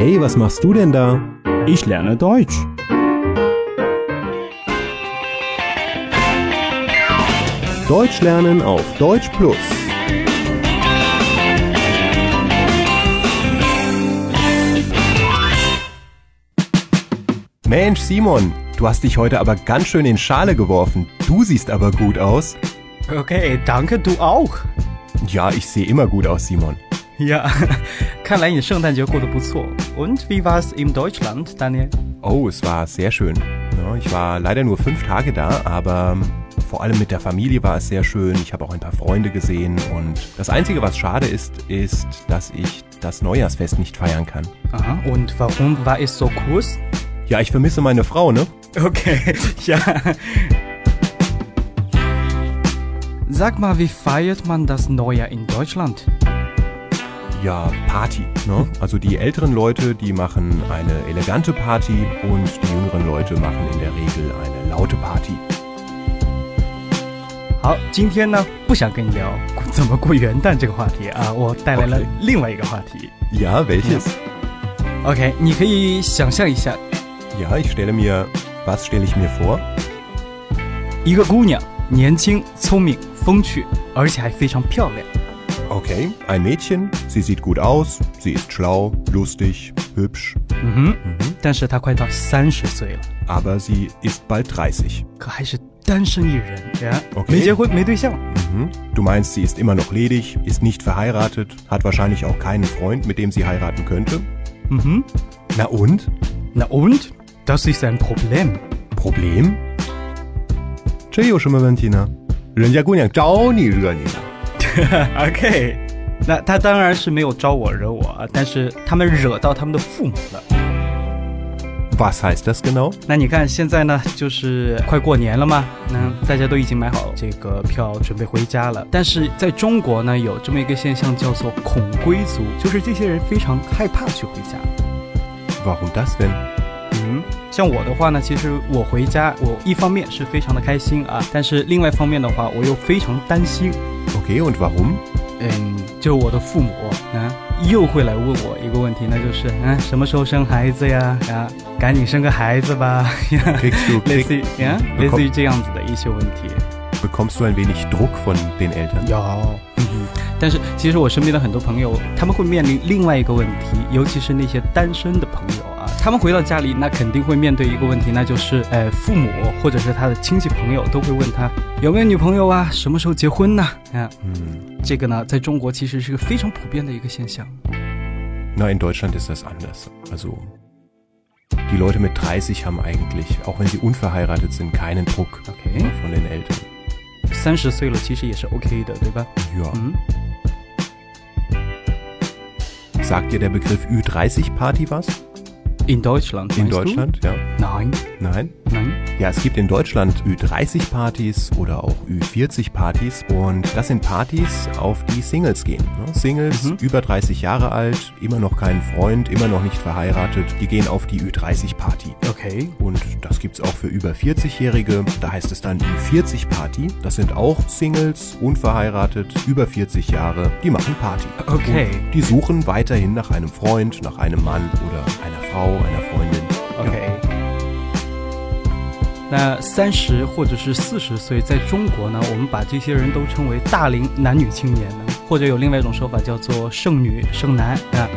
Hey, was machst du denn da? Ich lerne Deutsch. Deutsch lernen auf Deutsch Plus. Mensch, Simon, du hast dich heute aber ganz schön in Schale geworfen. Du siehst aber gut aus. Okay, danke, du auch. Ja, ich sehe immer gut aus, Simon. Ja, 看来你圣诞节过得不错。Und wie war es in Deutschland, Daniel? Oh, es war sehr schön. Ja, ich war leider nur fünf Tage da, aber vor allem mit der Familie war es sehr schön. Ich habe auch ein paar Freunde gesehen und das Einzige, was schade ist, ist, dass ich das Neujahrsfest nicht feiern kann. Aha, und warum war es so kurz? Ja, ich vermisse meine Frau, ne? Okay, ja. Sag mal, wie feiert man das Neujahr in Deutschland? Ja, Party. Ne? Also die älteren Leute, die machen eine elegante Party und die jüngeren Leute machen in der Regel eine laute Party. 好，今天呢，不想跟你聊怎么过元旦这个话题啊，我带来了 Okay. 另外一个话题。 Ja, welches? OK，你可以想象一下， Ja, ich stelle mir, was stelle ich mir vor? 一个姑娘年轻、聪明、风趣，而且还非常漂亮。 Okay, ein Mädchen, sie sieht gut aus, sie ist schlau, lustig, hübsch, 嗯哼，但是她快到三十岁了， aber sie ist bald 30. 可还是单身一人呀 OK 没结婚，没对象。 Mhm. Du meinst, sie ist immer noch ledig, ist nicht verheiratet, hat wahrscheinlich auch keinen Freund, mit dem sie heiraten könnte? 嗯哼， Na und? 那 und das ist ein Problem。 Problem? 这有什么问题呢？人家姑娘招你惹你了。 OK，那他当然是没有招我惹我啊，但是他们惹到他们的父母了。Was heißt das genau? 那你看现在呢，就是快过年了嘛，那大家都已经买好这个票，准备回家了。但是在中国呢，有这么一个现象叫做恐归族，就是这些人非常害怕去回家。Warum das denn? 嗯，像我的话呢，其实我回家，我一方面是非常的开心啊，但是另外一方面的话，我又非常担心。Okay, und warum? 嗯，就我的父母啊，又会来问我一个问题，那就是啊，什么时候生孩子呀？啊，赶紧生个孩子吧，类似于呀，类似于这样子的一些问题。bekommst du ein wenig Druck von den Eltern? 有，但是其实我身边的很多朋友，他们会面临另外一个问题，尤其是那些单身的朋友啊，他们回到家里，那肯定会面对一个问题，那就是，呃，父母或者是他的亲戚朋友都会问他有没有女朋友啊，什么时候结婚呢？啊，Hm. 这个呢，在中国其实是个非常普遍的一个现象。Na, in Deutschland ist das anders. Also, die Leute mit 30 haben eigentlich, auch wenn sie unverheiratet sind, keinen Druck OK，von den Eltern. 三十岁了其实也是 OK 的，对吧？Ja. 嗯，Sagt dir der Begriff Ü30-Party was? In Deutschland. In meinst du? Deutschland, ja? Nein, Nein? nein. Ja, es gibt in Deutschland Ü30-Partys oder auch Ü40-Partys und das sind Partys, auf die Singles gehen. ne? Singles, Mhm. über 30 Jahre alt, immer noch keinen Freund, immer noch nicht verheiratet, die gehen auf die Ü30-Party. Okay. Und das gibt's auch für über 40-Jährige. Da heißt es dann Ü40-Party. Das sind auch Singles, unverheiratet, über 40 Jahre, die machen Party. Okay. Und die suchen weiterhin nach einem Freund, nach einem Mann oder einer Frau, einer Freundin. 那三十或者是四十岁，在中国呢，我们把这些人都称为大龄男女青年呢，或者有另外一种说法叫做剩女剩男啊。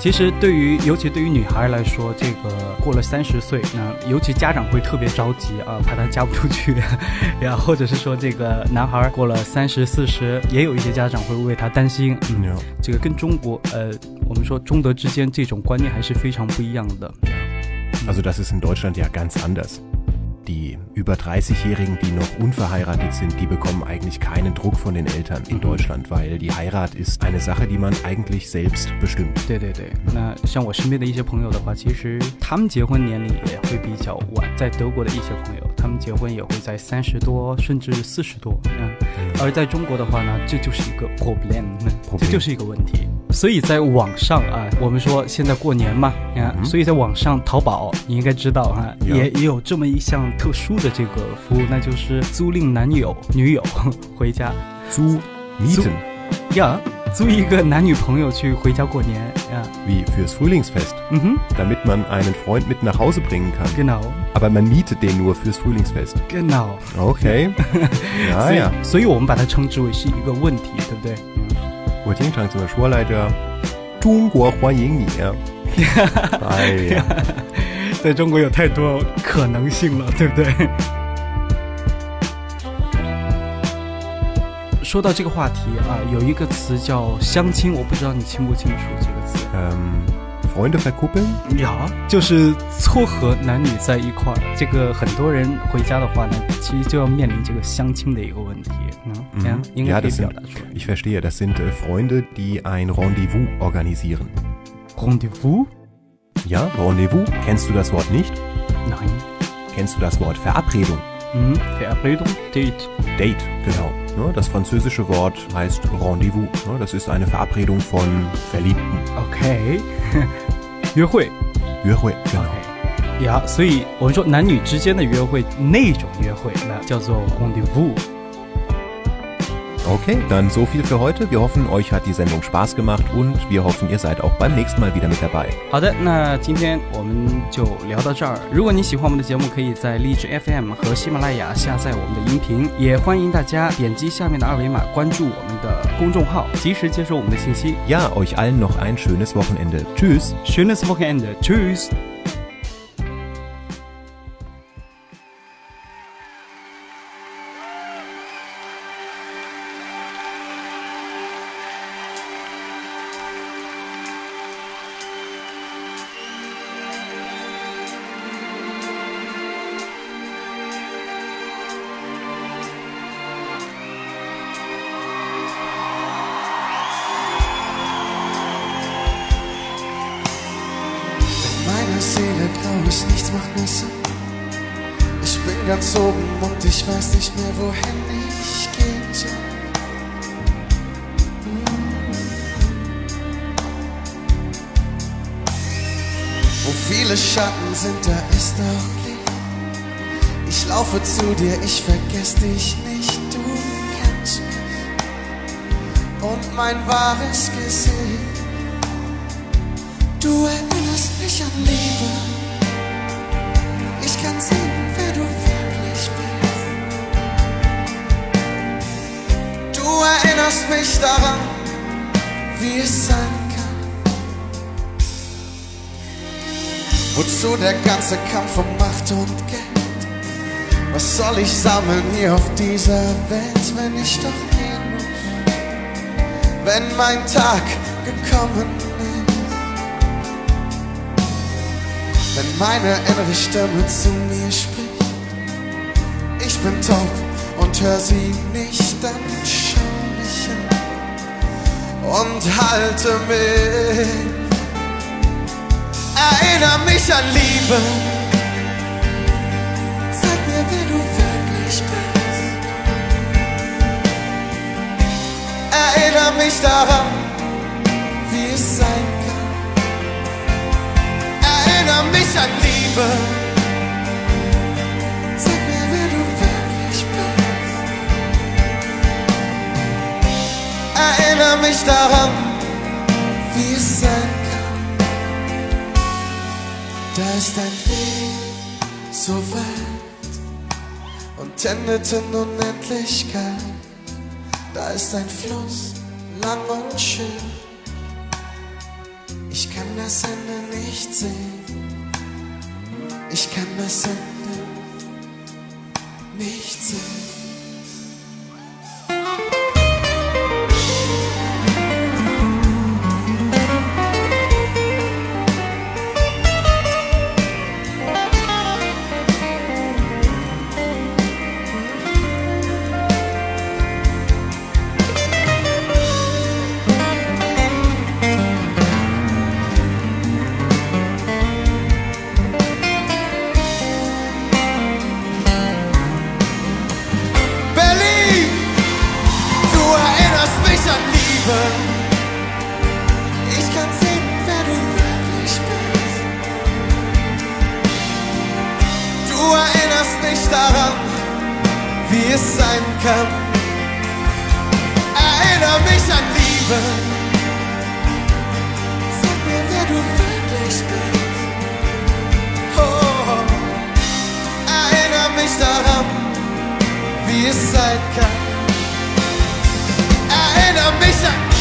其实对于尤其对于女孩来说，这个过了三十岁，那尤其家长会特别着急啊，怕她嫁不出去，然后，或者是说这个男孩过了三十四十，也有一些家长会为他担心。嗯，这个跟中国呃，我们说中德之间这种观念还是非常不一样的。Also das ist in Deutschland ja ganz anders. Die über 30-Jährigen, die noch unverheiratet sind, die bekommen eigentlich keinen Druck von den Eltern in Mhm. Deutschland, weil die Heirat ist eine Sache, die man eigentlich selbst bestimmt. 对对对，那像我身边的一些朋友的话，其实他们结婚年龄也会比较晚。在德国的一些朋友，他们结婚也会在三十多甚至四十多，嗯，而在中国的话呢，这就是一个 problem，嗯 Problem 这就是一个问题。 所以在网上啊，我们说现在过年嘛，啊，嗯所以在网上淘宝，你应该知道哈、有也也有这么一项特殊的这个服务，那就是租赁男友、女友回家。Zu mieten. Ja, 租一个男女朋友去回家过年 ja. Wie fürs Frühlingsfest. Mhm. Damit man einen Freund mit nach Hause bringen kann. Genau. Aber man mietet den nur fürs Frühlingsfest. Genau. Okay. 所以 ja. 所以我们把它称之为是一个问题，对不对？我经常怎么说来着。中国欢迎你啊！哎呀，在中国有太多可能性了，对不对？说到这个话题啊，有一个词叫相亲，我不知道你清不清楚这个词。嗯 ，Freunde verkuppeln？呀，就是撮合男女在一块儿。这个很多人回家的话呢，其实就要面临这个相亲的一个问题。嗯，ja, 应该可以表达出来。 Ich verstehe, das sind äh, Freunde, die ein Rendezvous organisieren. Rendezvous? Ja, Rendezvous. Kennst du das Wort nicht? Nein. Kennst du das Wort Verabredung? Mhm, Verabredung, Date. Date, genau. Ne, Das französische Wort heißt Rendezvous. Ne, Das ist eine Verabredung von Verliebten. OK，约会。约会, genau. OK，呀，所以我们说男女之间的约会那种约会，那叫做 rendezvous。 Okay, dann so viel für heute. Wir hoffen, euch hat die Sendung Spaß gemacht und wir hoffen, ihr seid auch beim nächsten Mal wieder mit dabei. 好的，那今天我们就聊到这儿。如果你喜欢我们的节目，可以在荔枝 FM 和喜马拉雅下载我们的音频，也欢迎大家点击下面的二维码关注我们的公众号，及时接收我们的信息。 Ja, euch allen noch ein schönes Wochenende. Tschüss. Schönes Wochenende. Tschüss. Sinn. Ich bin ganz oben und ich weiß nicht mehr, wohin ich gehen soll. Wo viele Schatten sind, da ist auch Licht. Ich laufe zu dir, ich vergess dich nicht, du kennst mich. Und mein wahres Gesicht. Du erinnerst mich an Liebe. Erinnerst mich daran, wie es sein kann. Wozu der ganze Kampf um Macht und Geld? Was soll ich sammeln hier auf dieser Welt, wenn ich doch gehen muss? Wenn mein Tag gekommen ist. wenn meine innere Stimme zu mir spricht. Ich bin taub und hör sie nicht, dann und halte mich. Erinner mich an Liebe. Zeig mir, wer du wirklich bist. Erinner mich daran, wie es sein kann erinnere mich an Liebe. Mich daran, wie es sein kann. Da ist ein Weg so weit und endet in Unendlichkeit. Da ist ein Fluss lang und schön. Ich kann das Ende nicht sehen. Ich kann das Ende nicht sehen. kam. Erinnere mich an Liebe. Sag mir, wer du wirklich bist. Oh, erinnere mich daran, wie es sein kann. Erinnere mich an Liebe.